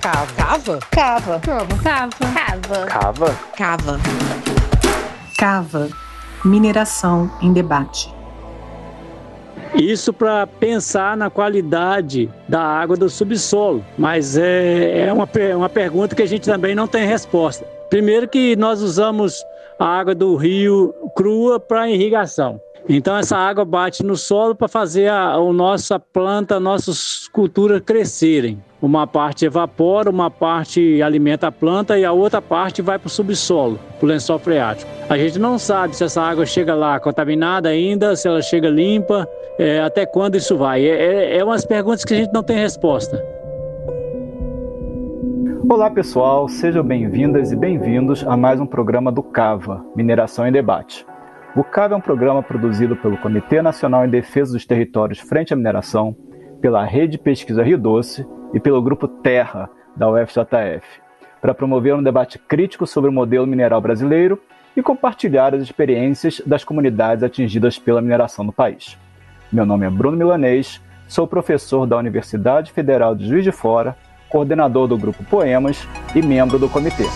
Cava. Cava? Cava. Cava. Cava. Cava. Cava. Cava. Mineração em debate. Isso para pensar na qualidade da água do subsolo, mas é, é uma, uma pergunta que a gente também não tem resposta. Primeiro que nós usamos a água do rio crua para irrigação. Então essa água bate no solo para fazer a, a nossa planta, nossas culturas crescerem. Uma parte evapora, uma parte alimenta a planta e a outra parte vai para o subsolo, para o lençol freático. A gente não sabe se essa água chega lá contaminada ainda, se ela chega limpa, é, até quando isso vai. É, é, é umas perguntas que a gente não tem resposta. Olá pessoal, sejam bem-vindas e bem-vindos a mais um programa do CAVA, Mineração em Debate. O CAVA é um programa produzido pelo Comitê Nacional em Defesa dos Territórios Frente à Mineração, pela Rede Pesquisa Rio Doce e pelo Grupo Terra, da UFJF, para promover um debate crítico sobre o modelo mineral brasileiro e compartilhar as experiências das comunidades atingidas pela mineração no país. Meu nome é Bruno Milanês, sou professor da Universidade Federal de Juiz de Fora, coordenador do Grupo Poemas e membro do comitê.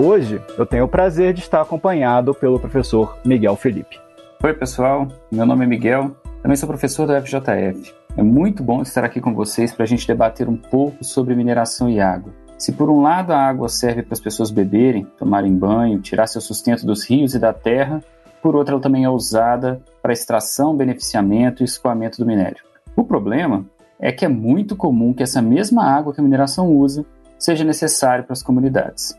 Hoje eu tenho o prazer de estar acompanhado pelo professor Miguel Felipe. Oi, pessoal. Meu nome é Miguel. Também sou professor da FJF. É muito bom estar aqui com vocês para a gente debater um pouco sobre mineração e água. Se por um lado a água serve para as pessoas beberem, tomarem banho, tirar seu sustento dos rios e da terra, por outro ela também é usada para extração, beneficiamento e escoamento do minério. O problema é que é muito comum que essa mesma água que a mineração usa seja necessária para as comunidades.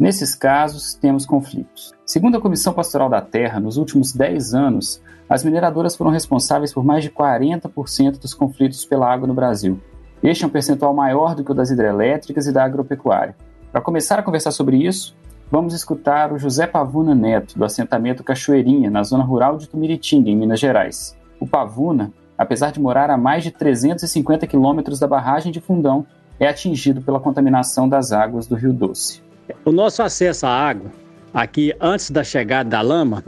Nesses casos, temos conflitos. Segundo a Comissão Pastoral da Terra, nos últimos 10 anos, as mineradoras foram responsáveis por mais de 40% dos conflitos pela água no Brasil. Este é um percentual maior do que o das hidrelétricas e da agropecuária. Para começar a conversar sobre isso, vamos escutar o José Pavuna Neto, do assentamento Cachoeirinha, na zona rural de Tumiritinga, em Minas Gerais. O Pavuna, apesar de morar a mais de 350 quilômetros da barragem de Fundão, é atingido pela contaminação das águas do Rio Doce. O nosso acesso à água, aqui antes da chegada da lama,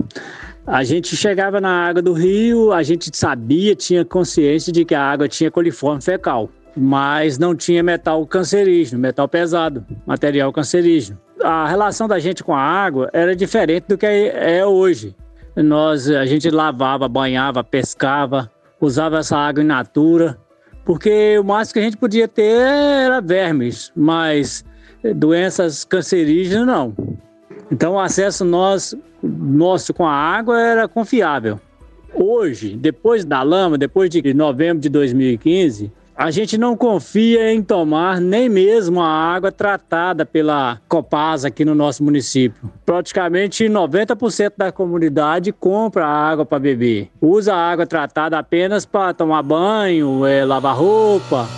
a gente chegava na água do rio, a gente sabia, tinha consciência de que a água tinha coliforme fecal, mas não tinha metal cancerígeno, metal pesado, material cancerígeno. A relação da gente com a água era diferente do que é hoje. Nós, a gente lavava, banhava, pescava, usava essa água in natura, porque o máximo que a gente podia ter era vermes, mas doenças cancerígenas, não. Então, o acesso nosso, nosso com a água era confiável. Hoje, depois da lama, depois de novembro de 2015, a gente não confia em tomar nem mesmo a água tratada pela Copasa aqui no nosso município. Praticamente 90% da comunidade compra água para beber. Usa a água tratada apenas para tomar banho, é, lavar roupa.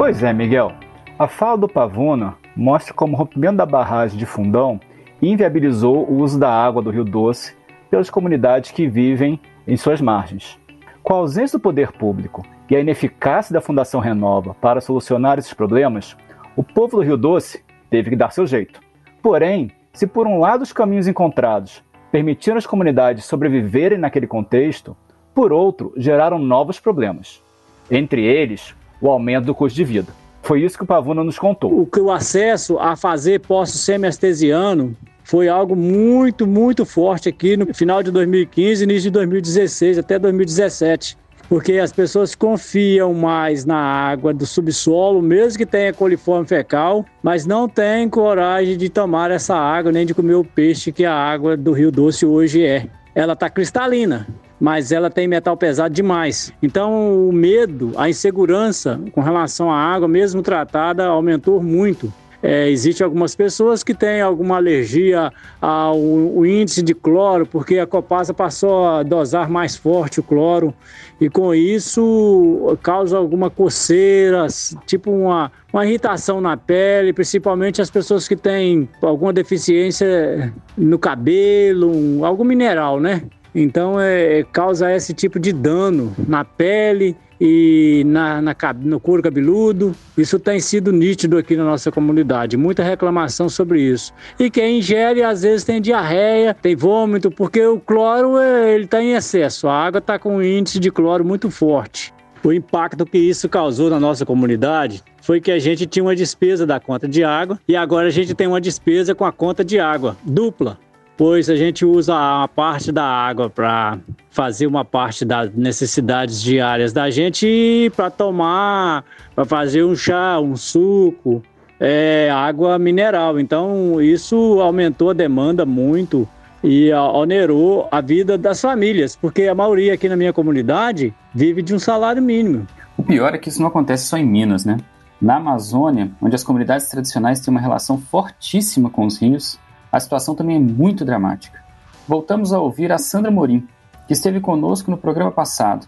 Pois é, Miguel. A fala do Pavuna mostra como o rompimento da barragem de Fundão inviabilizou o uso da água do Rio Doce pelas comunidades que vivem em suas margens. Com a ausência do poder público e a ineficácia da Fundação Renova para solucionar esses problemas, o povo do Rio Doce teve que dar seu jeito. Porém, se por um lado os caminhos encontrados permitiram as comunidades sobreviverem naquele contexto, por outro, geraram novos problemas. Entre eles, o aumento do custo de vida. Foi isso que o Pavuna nos contou. O o acesso a fazer posto semiastesiano foi algo muito, muito forte aqui no final de 2015 início de 2016 até 2017. Porque as pessoas confiam mais na água do subsolo, mesmo que tenha coliforme fecal, mas não têm coragem de tomar essa água nem de comer o peixe que a água do Rio Doce hoje é. Ela está cristalina, mas ela tem metal pesado demais. Então, o medo, a insegurança com relação à água, mesmo tratada, aumentou muito. É, Existem algumas pessoas que têm alguma alergia ao, ao, índice de cloro, porque a Copasa passou a dosar mais forte o cloro, e com isso causa alguma coceira, tipo uma, uma irritação na pele, principalmente as pessoas que têm alguma deficiência no cabelo, algum mineral, né? Então é, causa esse tipo de dano na pele e na, na, no couro cabeludo. Isso tem sido nítido aqui na nossa comunidade. Muita reclamação sobre isso. E quem ingere, às vezes, tem diarreia, tem vômito, porque o cloro ele está em excesso. A água está com um índice de cloro muito forte. O impacto que isso causou na nossa comunidade foi que a gente tinha uma despesa da conta de água e agora a gente tem uma despesa com a conta de água dupla pois a gente usa a parte da água para fazer uma parte das necessidades diárias da gente para tomar, para fazer um chá, um suco, é, água mineral. Então isso aumentou a demanda muito e onerou a vida das famílias, porque a maioria aqui na minha comunidade vive de um salário mínimo. O pior é que isso não acontece só em Minas, né? Na Amazônia, onde as comunidades tradicionais têm uma relação fortíssima com os rios, a situação também é muito dramática. Voltamos a ouvir a Sandra Morim, que esteve conosco no programa passado.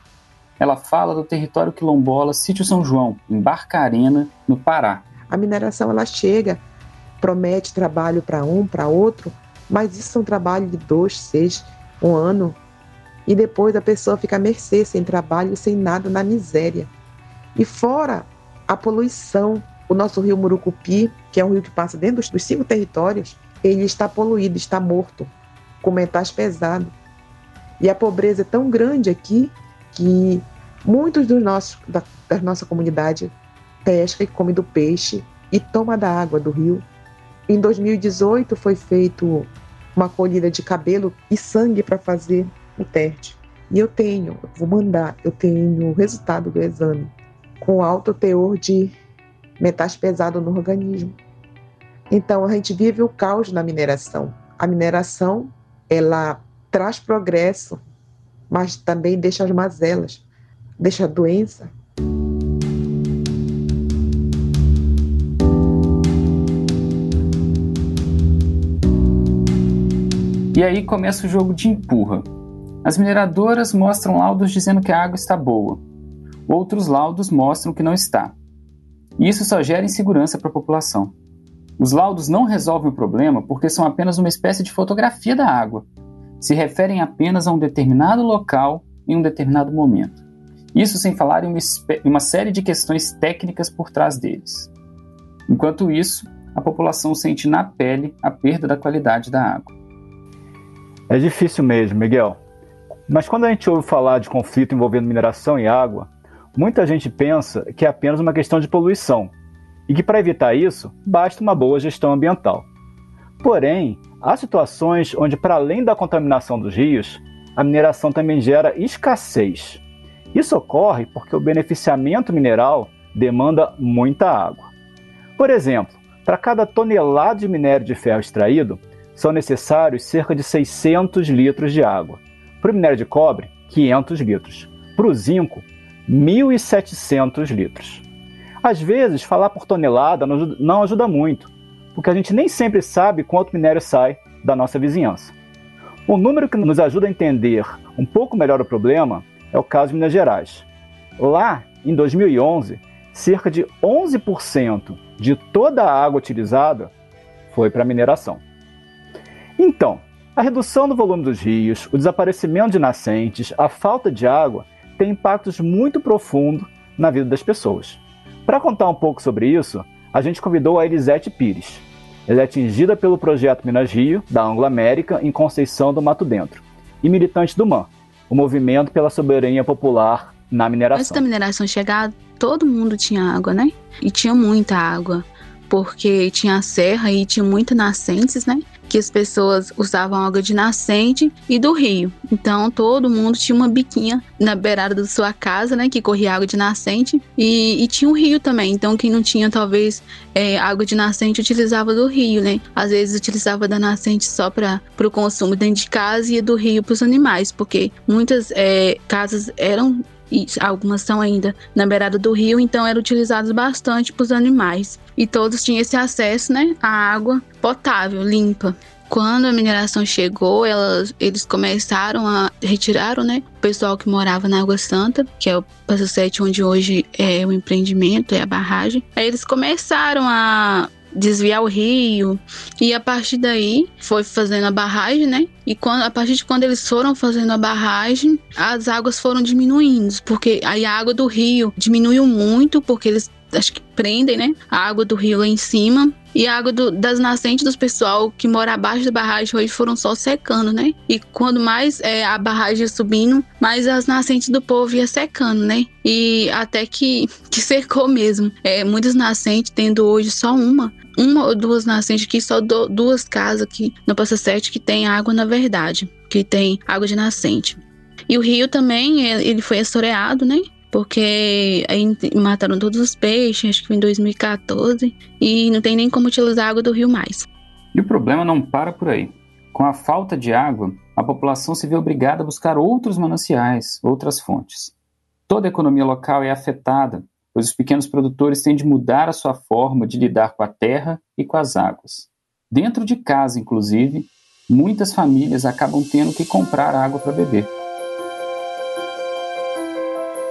Ela fala do território quilombola Sítio São João, em Barcarena, no Pará. A mineração ela chega, promete trabalho para um, para outro, mas isso é um trabalho de dois, seis, um ano, e depois a pessoa fica à mercê, sem trabalho, sem nada, na miséria. E fora a poluição, o nosso rio Murucupi, que é um rio que passa dentro dos cinco territórios, ele está poluído, está morto, com metais pesados. E a pobreza é tão grande aqui que muitos dos nossos, da, da nossa comunidade pesca e come do peixe e toma da água do rio. Em 2018 foi feito uma colhida de cabelo e sangue para fazer o teste. E eu tenho, vou mandar, eu tenho o resultado do exame com alto teor de metais pesados no organismo. Então, a gente vive o caos na mineração. A mineração, ela traz progresso, mas também deixa as mazelas, deixa a doença. E aí começa o jogo de empurra. As mineradoras mostram laudos dizendo que a água está boa. Outros laudos mostram que não está. E isso só gera insegurança para a população. Os laudos não resolvem o problema porque são apenas uma espécie de fotografia da água. Se referem apenas a um determinado local em um determinado momento. Isso sem falar em uma, uma série de questões técnicas por trás deles. Enquanto isso, a população sente na pele a perda da qualidade da água. É difícil mesmo, Miguel. Mas quando a gente ouve falar de conflito envolvendo mineração e água, muita gente pensa que é apenas uma questão de poluição e que para evitar isso basta uma boa gestão ambiental. Porém, há situações onde, para além da contaminação dos rios, a mineração também gera escassez. Isso ocorre porque o beneficiamento mineral demanda muita água. Por exemplo, para cada tonelada de minério de ferro extraído, são necessários cerca de 600 litros de água. Para o minério de cobre, 500 litros. Para o zinco, 1.700 litros. Às vezes, falar por tonelada não ajuda, não ajuda muito, porque a gente nem sempre sabe quanto minério sai da nossa vizinhança. O número que nos ajuda a entender um pouco melhor o problema é o caso de Minas Gerais. Lá, em 2011, cerca de 11% de toda a água utilizada foi para mineração. Então, a redução do volume dos rios, o desaparecimento de nascentes, a falta de água tem impactos muito profundos na vida das pessoas. Para contar um pouco sobre isso, a gente convidou a Elisete Pires. Ela é atingida pelo projeto Minas Rio, da Anglo América, em Conceição do Mato Dentro, e militante do MAN, o Movimento pela Soberania Popular na Mineração. Antes da mineração chegar, todo mundo tinha água, né? E tinha muita água, porque tinha a serra e tinha muitas nascentes, né? Que as pessoas usavam água de nascente e do rio. Então todo mundo tinha uma biquinha na beirada da sua casa, né, que corria água de nascente e, e tinha um rio também. Então quem não tinha talvez é, água de nascente utilizava do rio, né? Às vezes utilizava da nascente só para o consumo dentro de casa e do rio para os animais, porque muitas é, casas eram e algumas são ainda na beirada do rio, então eram utilizados bastante para os animais. E todos tinham esse acesso né, à água potável, limpa. Quando a mineração chegou, elas, eles começaram a retiraram, né, o pessoal que morava na Água Santa, que é o Passo 7, onde hoje é o empreendimento, é a barragem. Aí eles começaram a desviar o rio. E a partir daí foi fazendo a barragem, né? E quando, a partir de quando eles foram fazendo a barragem, as águas foram diminuindo, porque aí a água do rio diminuiu muito, porque eles acho que prendem, né? A água do rio lá em cima. E a água do, das nascentes do pessoal que mora abaixo da barragem hoje foram só secando, né? E quando mais é, a barragem ia subindo, mais as nascentes do povo ia secando, né? E até que, que secou mesmo. É, muitas nascentes, tendo hoje só uma. Uma ou duas nascentes aqui, só do, duas casas aqui no Passa Sete que tem água na verdade. Que tem água de nascente. E o rio também, ele foi assoreado, né? Porque aí mataram todos os peixes, acho que em 2014, e não tem nem como utilizar a água do rio mais. E o problema não para por aí. Com a falta de água, a população se vê obrigada a buscar outros mananciais, outras fontes. Toda a economia local é afetada, pois os pequenos produtores têm de mudar a sua forma de lidar com a terra e com as águas. Dentro de casa, inclusive, muitas famílias acabam tendo que comprar água para beber.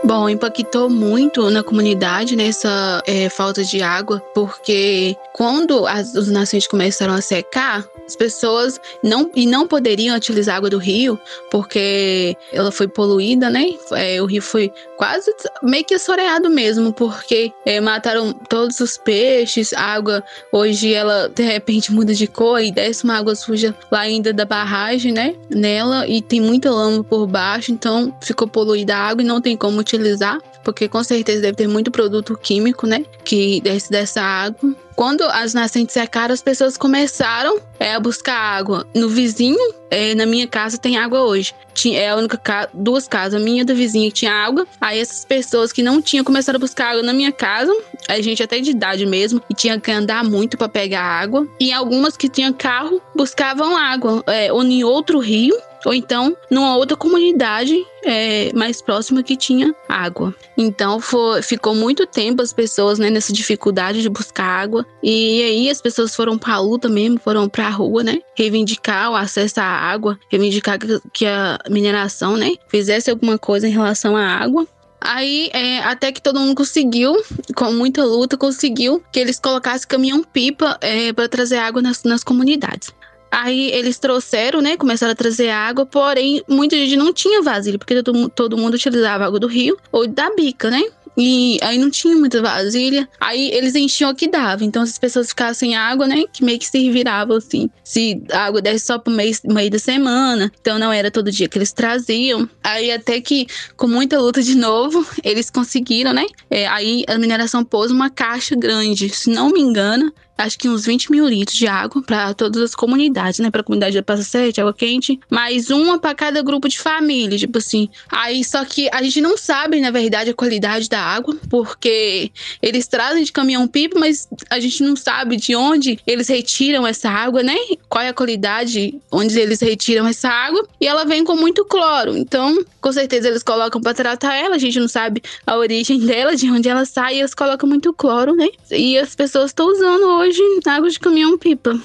Bom, impactou muito na comunidade nessa é, falta de água, porque quando as, os nascentes começaram a secar, as pessoas não e não poderiam utilizar a água do rio porque ela foi poluída, né? É, o rio foi quase meio que assoreado mesmo, porque é, mataram todos os peixes. A água hoje ela de repente muda de cor e desce uma água suja lá ainda da barragem, né? Nela e tem muita lama por baixo, então ficou poluída a água e não tem como utilizar porque com certeza deve ter muito produto químico, né? Que desce dessa água. Quando as nascentes secaram, as pessoas começaram é, a buscar água. No vizinho, é, na minha casa, tem água hoje. Tinha, é a única ca duas casas, a minha e do vizinho, que tinha água. Aí essas pessoas que não tinham começaram a buscar água na minha casa. A gente até de idade mesmo, e tinha que andar muito para pegar água. E algumas que tinham carro buscavam água, é, ou em outro rio, ou então numa outra comunidade é, mais próxima que tinha água. Então foi, ficou muito tempo as pessoas né, nessa dificuldade de buscar água e aí as pessoas foram para a luta mesmo, foram para a rua, né, reivindicar o acesso à água, reivindicar que, a mineração, né, fizesse alguma coisa em relação à água. Aí, é, até que todo mundo conseguiu, com muita luta, conseguiu que eles colocassem caminhão-pipa é, para trazer água nas, nas comunidades. Aí eles trouxeram, né? Começaram a trazer água, porém, muita gente não tinha vasilha, porque todo, todo mundo utilizava água do rio ou da bica, né? E aí não tinha muita vasilha. Aí eles enchiam o que dava. Então, as pessoas ficassem sem água, né? Que meio que se viravam assim. Se a água desse só pro meio, meio da semana. Então não era todo dia que eles traziam. Aí até que, com muita luta de novo, eles conseguiram, né? É, aí a mineração pôs uma caixa grande. Se não me engano, acho que uns 20 mil litros de água para todas as comunidades, né? Para a comunidade da Passa Sete, Água Quente, mais uma para cada grupo de família, tipo assim. Aí só que a gente não sabe, na verdade, a qualidade da água, porque eles trazem de caminhão-pipa, mas a gente não sabe de onde eles retiram essa água, né? Qual é a qualidade onde eles retiram essa água. E ela vem com muito cloro. Então, com certeza eles colocam para tratar ela, a gente não sabe a origem dela, de onde ela sai, e eles colocam muito cloro, né? E as pessoas estão usando hoje hoje água de caminhão-pipa.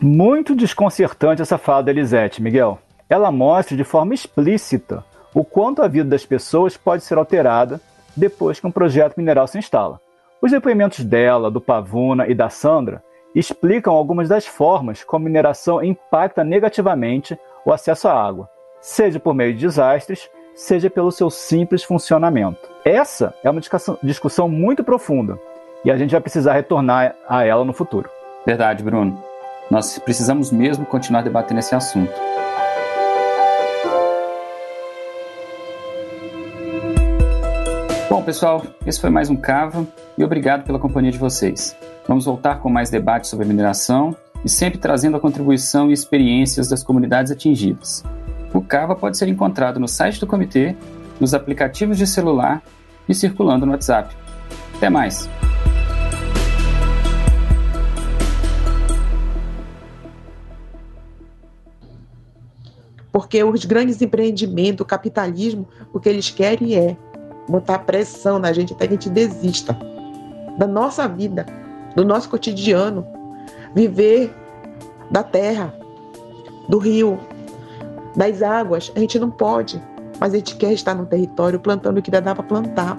Muito desconcertante essa fala da Elisete, Miguel. Ela mostra de forma explícita o quanto a vida das pessoas pode ser alterada depois que um projeto mineral se instala. Os depoimentos dela, do Pavuna e da Sandra explicam algumas das formas como a mineração impacta negativamente o acesso à água, seja por meio de desastres, seja pelo seu simples funcionamento. Essa é uma discussão muito profunda e a gente vai precisar retornar a ela no futuro. Verdade, Bruno. Nós precisamos mesmo continuar debatendo esse assunto. Bom, pessoal, esse foi mais um Cava e obrigado pela companhia de vocês. Vamos voltar com mais debates sobre mineração e sempre trazendo a contribuição e experiências das comunidades atingidas. O Cava pode ser encontrado no site do comitê, nos aplicativos de celular e circulando no WhatsApp. Até mais! Porque os grandes empreendimentos, o capitalismo, o que eles querem é botar pressão na gente até que a gente desista da nossa vida, do nosso cotidiano, viver da terra, do rio, das águas. A gente não pode, mas a gente quer estar no território plantando o que dá para plantar.